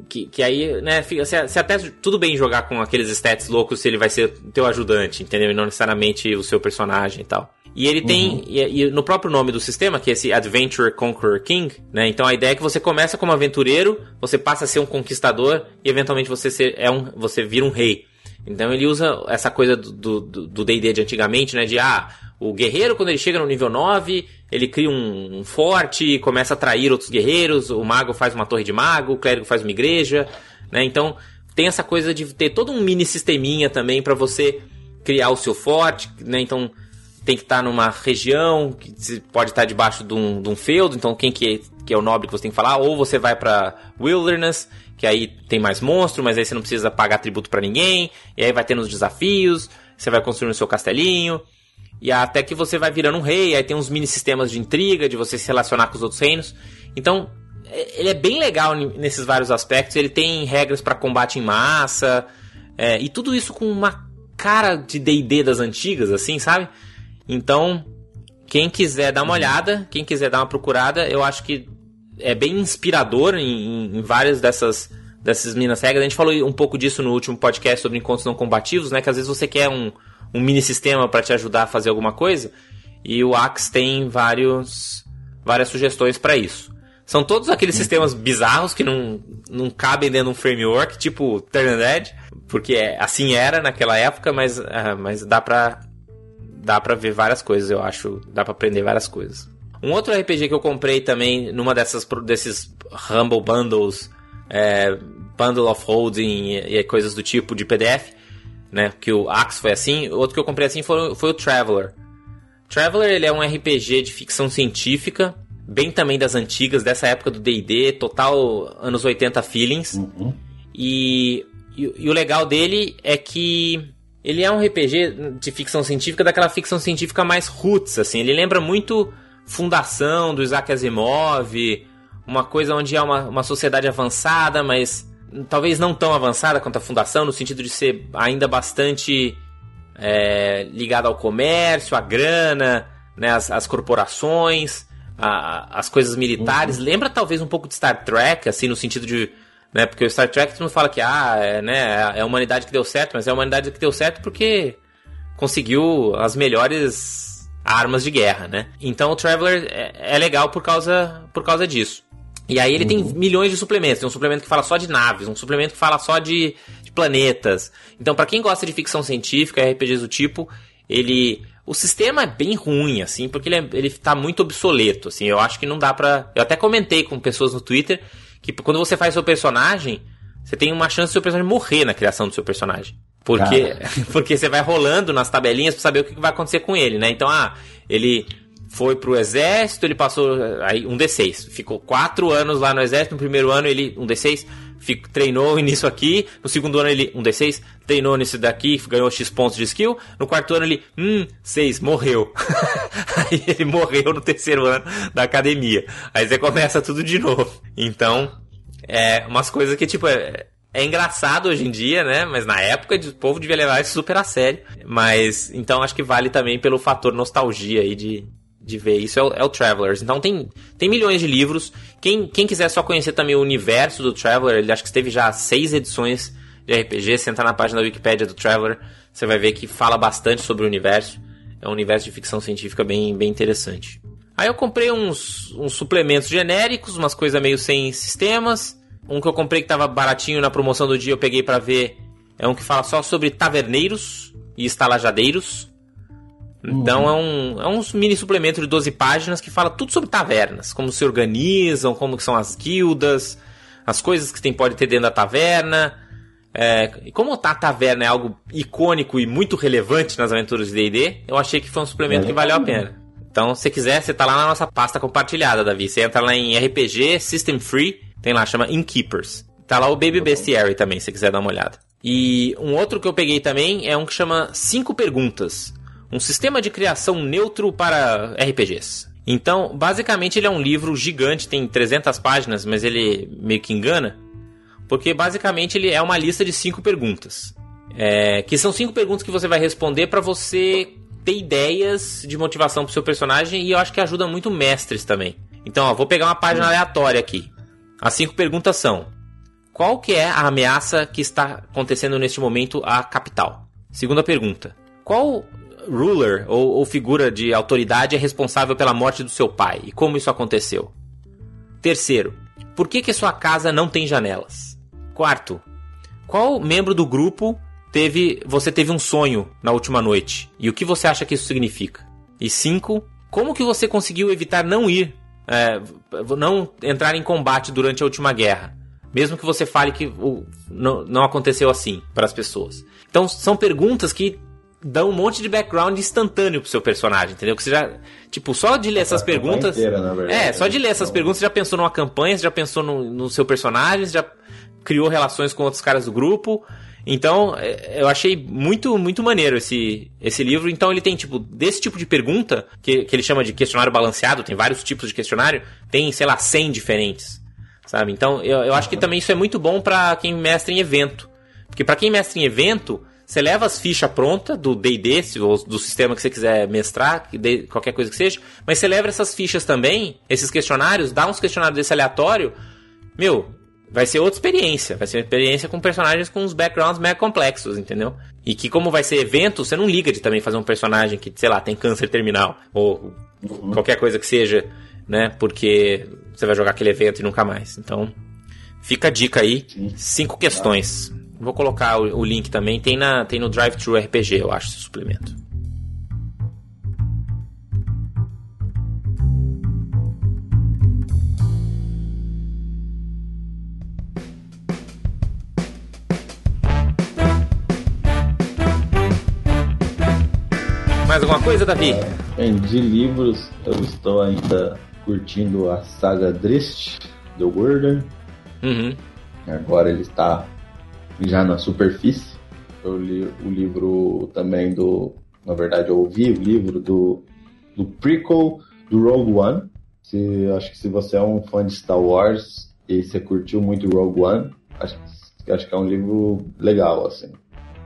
que, que aí, né, fica, se, se, até tudo bem jogar com aqueles stats loucos se ele vai ser teu ajudante, entendeu? E não necessariamente o seu personagem e tal. E ele tem, uhum. e, e, no próprio nome do sistema, que é esse Adventure Conqueror King, né? Então a ideia é que você começa como aventureiro, você passa a ser um conquistador e eventualmente você, ser, é um, você vira um rei. Então ele usa essa coisa do D&D do, de antigamente, né? De, ah, o guerreiro quando ele chega no nível 9, ele cria um, um forte, começa a atrair outros guerreiros, o mago faz uma torre de mago, o clérigo faz uma igreja, né? Então tem essa coisa de ter todo um mini sisteminha também para você criar o seu forte, né? Então tem que estar tá numa região que pode estar tá debaixo de um, de um feudo, então quem que é, que é o nobre que você tem que falar, ou você vai para Wilderness, que aí tem mais monstro, mas aí você não precisa pagar tributo para ninguém, e aí vai tendo os desafios, você vai construindo o seu castelinho, e até que você vai virando um rei, aí tem uns mini sistemas de intriga, de você se relacionar com os outros reinos. Então, é, ele é bem legal nesses vários aspectos, ele tem regras para combate em massa, é, e tudo isso com uma cara de D&D das antigas, assim, sabe? Então, quem quiser dar uma olhada, quem quiser dar uma procurada, eu acho que é bem inspirador em, em várias dessas dessas minas regras. A gente falou um pouco disso no último podcast sobre encontros não combativos, né? Que às vezes você quer um, um mini sistema para te ajudar a fazer alguma coisa, e o Axe tem vários, várias sugestões para isso. São todos aqueles uhum. sistemas bizarros que não, não cabem dentro de um framework, tipo Turn porque é, assim era naquela época, mas, uh, mas dá pra dá para ver várias coisas, eu acho. Dá para aprender várias coisas. Um outro RPG que eu comprei também numa dessas desses Humble Bundles, é, Bundle of Holding e, e, coisas do tipo de PDF, né? Que o Axe foi assim. Outro que eu comprei assim foi, foi o Traveler. Traveler ele é um RPG de ficção científica, bem também das antigas, dessa época do D&D, total anos 80 feelings. Uhum. E, e, e o legal dele é que ele é um RPG de ficção científica, daquela ficção científica mais roots, assim. Ele lembra muito Fundação, do Isaac Asimov, uma coisa onde há uma, uma sociedade avançada, mas talvez não tão avançada quanto a Fundação, no sentido de ser ainda bastante é, ligada ao comércio, à grana, né, as, as corporações, a, as coisas militares. Uhum. Lembra talvez um pouco de Star Trek, assim, no sentido de né? Porque o Star Trek todo mundo fala que ah, é, né, é a humanidade que deu certo, mas é a humanidade que deu certo porque conseguiu as melhores armas de guerra, né? Então o Traveler é, é legal por causa, por causa disso. E aí ele uhum. tem milhões de suplementos. Tem um suplemento que fala só de naves, um suplemento que fala só de, de planetas. Então, para quem gosta de ficção científica, RPGs do tipo, ele. O sistema é bem ruim, assim, porque ele, é, ele tá muito obsoleto, assim. Eu acho que não dá pra. Eu até comentei com pessoas no Twitter que quando você faz seu personagem, você tem uma chance do seu personagem morrer na criação do seu personagem. Porque, [LAUGHS] porque você vai rolando nas tabelinhas para saber o que vai acontecer com ele, né? Então, ah, ele foi pro exército, ele passou aí um D6. Ficou quatro anos lá no exército, no primeiro ano ele um D6, fico, treinou [LAUGHS] nisso aqui, no segundo ano ele um D6, treinou nisso daqui, ganhou X pontos de skill, no quarto ano ele, hum, 6, morreu. [LAUGHS] aí ele morreu no terceiro ano da academia. Aí você começa tudo de novo. Então, é umas coisas que tipo é, é engraçado hoje em dia, né? Mas na época o povo devia levar isso super a sério. Mas então acho que vale também pelo fator nostalgia aí de, de ver isso é o, é o, Travelers. Então tem, tem milhões de livros. Quem, quem quiser só conhecer também o universo do Traveler, ele acho que teve já seis edições de RPG. Se entrar na página da Wikipedia do Traveler, você vai ver que fala bastante sobre o universo. É um universo de ficção científica bem, bem interessante. Aí eu comprei uns, uns suplementos genéricos, umas coisas meio sem sistemas. Um que eu comprei que tava baratinho na promoção do dia, eu peguei para ver. É um que fala só sobre taverneiros e estalajadeiros. Então uhum. é, um, é um mini suplemento de 12 páginas que fala tudo sobre tavernas, como se organizam, como que são as guildas, as coisas que tem, pode ter dentro da taverna, É, e como a taverna é algo icônico e muito relevante nas aventuras de D&D, eu achei que foi um suplemento que valeu a pena. Então, se quiser, você tá lá na nossa pasta compartilhada, Davi. Você entra lá em RPG, System Free, tem lá, chama Innkeepers. Tá lá o Baby Bestiary também, se quiser dar uma olhada. E um outro que eu peguei também é um que chama Cinco Perguntas. Um sistema de criação neutro para RPGs. Então, basicamente, ele é um livro gigante, tem 300 páginas, mas ele meio que engana. Porque, basicamente, ele é uma lista de cinco perguntas. É, que são cinco perguntas que você vai responder para você ter ideias de motivação pro seu personagem e eu acho que ajuda muito mestres também. Então, ó, vou pegar uma página aleatória aqui. As cinco perguntas são: Qual que é a ameaça que está acontecendo neste momento à capital? Segunda pergunta: Qual ruler ou, ou figura de autoridade é responsável pela morte do seu pai e como isso aconteceu? Terceiro: Por que que sua casa não tem janelas? Quarto: Qual membro do grupo teve, você teve um sonho na última noite. E o que você acha que isso significa? E cinco, como que você conseguiu evitar não ir, é, não entrar em combate durante a última guerra? Mesmo que você fale que não, não aconteceu assim para as pessoas. Então são perguntas que dão um monte de background instantâneo pro seu personagem, entendeu? Que você já, tipo, só de ler essas perguntas. Inteira, verdade, é, só de ler essas então... perguntas você já pensou numa campanha, você já pensou no, no seu personagem, você já criou relações com outros caras do grupo. Então, é, eu achei muito, muito maneiro esse, esse livro. Então, ele tem, tipo, desse tipo de pergunta, que, que ele chama de questionário balanceado, tem vários tipos de questionário, tem, sei lá, 100 diferentes, sabe? Então, eu, eu acho que também isso é muito bom para quem mestra em evento. Porque para quem mestra em evento, você leva as fichas prontas do D&D, ou do sistema que você quiser mestrar, qualquer coisa que seja, mas você leva essas fichas também, esses questionários, dá uns questionários desse aleatório, meu, vai ser outra experiência. Vai ser uma experiência com personagens com uns backgrounds mega complexos, entendeu? E que, como vai ser evento, você não liga de também fazer um personagem que, sei lá, tem câncer terminal. Ou uhum. qualquer coisa que seja, né? Porque você vai jogar aquele evento e nunca mais. Então, fica a dica aí. Cinco questões. Vou colocar o, o link também. Tem, na, tem no Drive Thru RPG, eu acho, esse suplemento. Mais alguma coisa, Davi? É, de livros, eu estou ainda curtindo a saga Drist, The Warden. Uhum. Agora ele está já na superfície. Eu li o livro também do. Na verdade, eu ouvi o livro do, do prequel do Rogue One. Se, acho que se você é um fã de Star Wars e você curtiu muito Rogue One, acho, acho que é um livro legal, assim.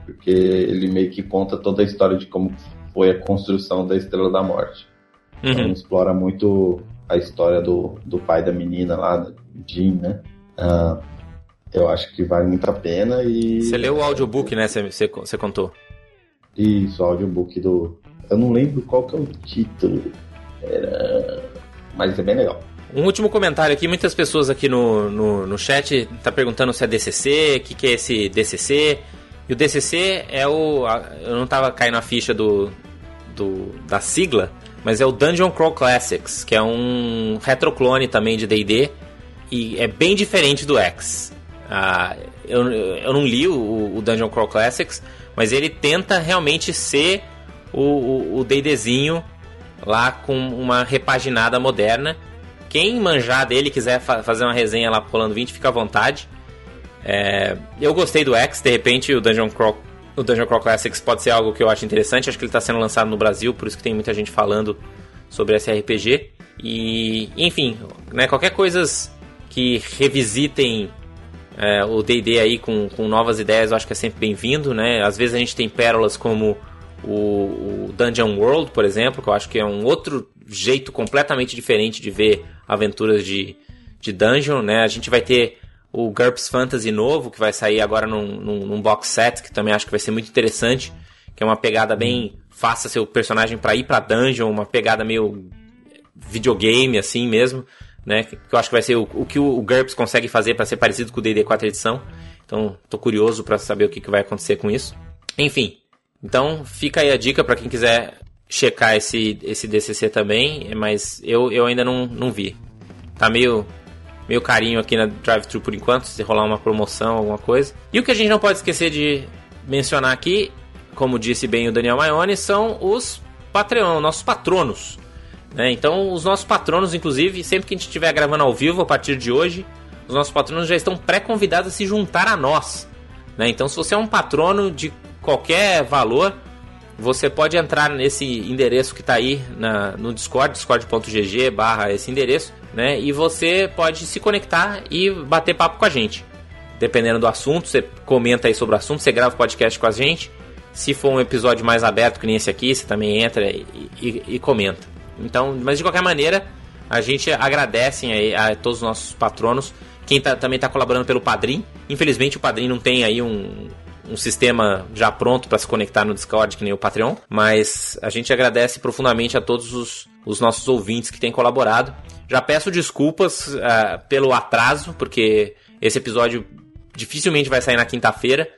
Porque ele meio que conta toda a história de como foi a construção da Estrela da Morte. Uhum. Então explora muito a história do, do pai da menina lá, Jim, né? Uh, eu acho que vale muito a pena e... Você leu o audiobook, né? Você, você contou. Isso, o audiobook do... Eu não lembro qual que é o título. Era... Mas é bem legal. Um último comentário aqui, muitas pessoas aqui no, no, no chat tá perguntando se é DCC, o que, que é esse DCC. E o DCC é o. Eu não tava caindo a ficha do, do da sigla, mas é o Dungeon Crawl Classics, que é um retroclone também de DD e é bem diferente do X. Ah, eu, eu não li o, o Dungeon Crawl Classics, mas ele tenta realmente ser o, o DDzinho lá com uma repaginada moderna. Quem manjar dele quiser fa fazer uma resenha lá pro Rolando 20, fica à vontade. É, eu gostei do X, de repente o Dungeon Crawl o Dungeon Crawl Classics pode ser algo que eu acho interessante. Acho que ele está sendo lançado no Brasil, por isso que tem muita gente falando sobre esse RPG. E, enfim, né, qualquer coisas que revisitem é, o D&D aí com, com novas ideias, eu acho que é sempre bem-vindo, né? Às vezes a gente tem pérolas como o, o, Dungeon World, por exemplo, que eu acho que é um outro jeito completamente diferente de ver aventuras de, de dungeon, né? A gente vai ter o GURPS Fantasy novo, que vai sair agora num, num, num, box set, que também acho que vai ser muito interessante, que é uma pegada bem faça seu personagem para ir pra dungeon, uma pegada meio videogame assim mesmo, né? Que eu acho que vai ser o, o que o, GURPS consegue fazer para ser parecido com o D&D 4 edição. Então, tô curioso para saber o que, que vai acontecer com isso. Enfim, então fica aí a dica para quem quiser checar esse, esse DCC também, mas eu, eu ainda não, não vi. Tá meio meio carinho aqui na drive-thru por enquanto, se rolar uma promoção, alguma coisa. E o que a gente não pode esquecer de mencionar aqui, como disse bem o Daniel Maione, são os Patreon, nossos patronos. Né? Então, os nossos patronos, inclusive, sempre que a gente estiver gravando ao vivo a partir de hoje, os nossos patronos já estão pré-convidados a se juntar a nós. Né? Então, se você é um patrono de qualquer valor, você pode entrar nesse endereço que está aí na, no Discord, discord.gg barra esse endereço, né? E você pode se conectar e bater papo com a gente. Dependendo do assunto, você comenta aí sobre o assunto, você grava o podcast com a gente. Se for um episódio mais aberto que nem esse aqui, você também entra e, e, e comenta. Então, mas de qualquer maneira, a gente agradece aí a todos os nossos patronos. Quem tá, também está colaborando pelo Padrim. Infelizmente o Padrim não tem aí um, um sistema já pronto para se conectar no Discord, que nem o Patreon. Mas a gente agradece profundamente a todos os, os nossos ouvintes que têm colaborado. Já peço desculpas uh, pelo atraso, porque esse episódio dificilmente vai sair na quinta-feira.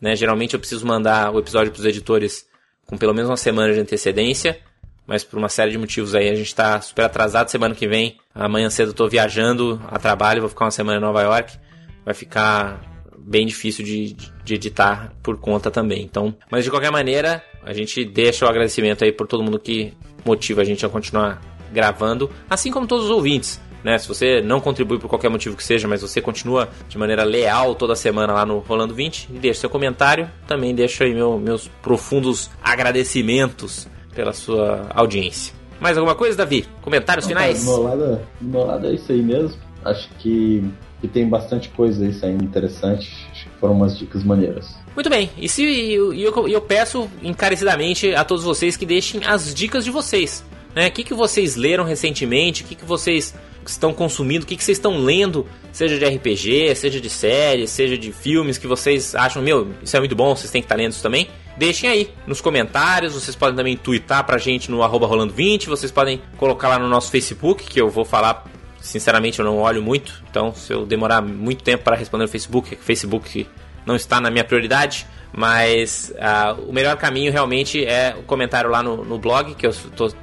Né? Geralmente eu preciso mandar o episódio para os editores com pelo menos uma semana de antecedência. Mas por uma série de motivos aí a gente está super atrasado. Semana que vem, amanhã cedo eu tô viajando a trabalho, vou ficar uma semana em Nova York. Vai ficar bem difícil de, de editar por conta também. Então, mas de qualquer maneira, a gente deixa o agradecimento aí por todo mundo que motiva a gente a continuar gravando, assim como todos os ouvintes. Né? Se você não contribui por qualquer motivo que seja, mas você continua de maneira leal toda semana lá no Rolando 20, deixa seu comentário. Também deixo aí meu, meus profundos agradecimentos pela sua audiência. Mais alguma coisa, Davi? Comentários finais? do, meu lado, é isso aí mesmo. Acho que e tem bastante coisa aí saindo interessante. Acho que foram umas dicas maneiras. Muito bem, e se eu, eu, eu peço encarecidamente a todos vocês que deixem as dicas de vocês. Né? O que, que vocês leram recentemente? O que, que vocês estão consumindo? O que, que vocês estão lendo? Seja de RPG, seja de séries, seja de filmes que vocês acham, meu, isso é muito bom, vocês têm que estar lendo isso também. Deixem aí nos comentários, vocês podem também twittar pra gente no arroba rolando20, vocês podem colocar lá no nosso Facebook, que eu vou falar Sinceramente, eu não olho muito. Então, se eu demorar muito tempo para responder no Facebook, o Facebook não está na minha prioridade. Mas uh, o melhor caminho realmente é o comentário lá no, no blog, que eu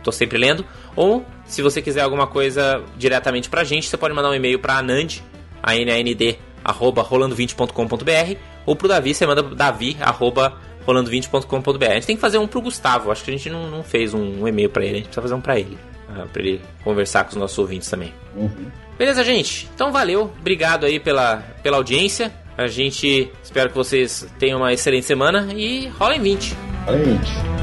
tô, sempre lendo. Ou, se você quiser alguma coisa diretamente pra gente, você pode mandar um e-mail pra Anand, a N-A-N-D, arroba rolando20.com.br. Ou pro Davi, você manda davi, arroba rolando20.com.br. A gente tem que fazer um pro Gustavo. Acho que a gente não, não fez um, um e-mail para ele, a gente precisa fazer um para ele. Uh, pra ele conversar com os nossos ouvintes também. Uhum. Beleza, gente? Então valeu, obrigado aí pela, pela audiência. A gente espera que vocês tenham uma excelente semana e rola em 20. Rola em 20.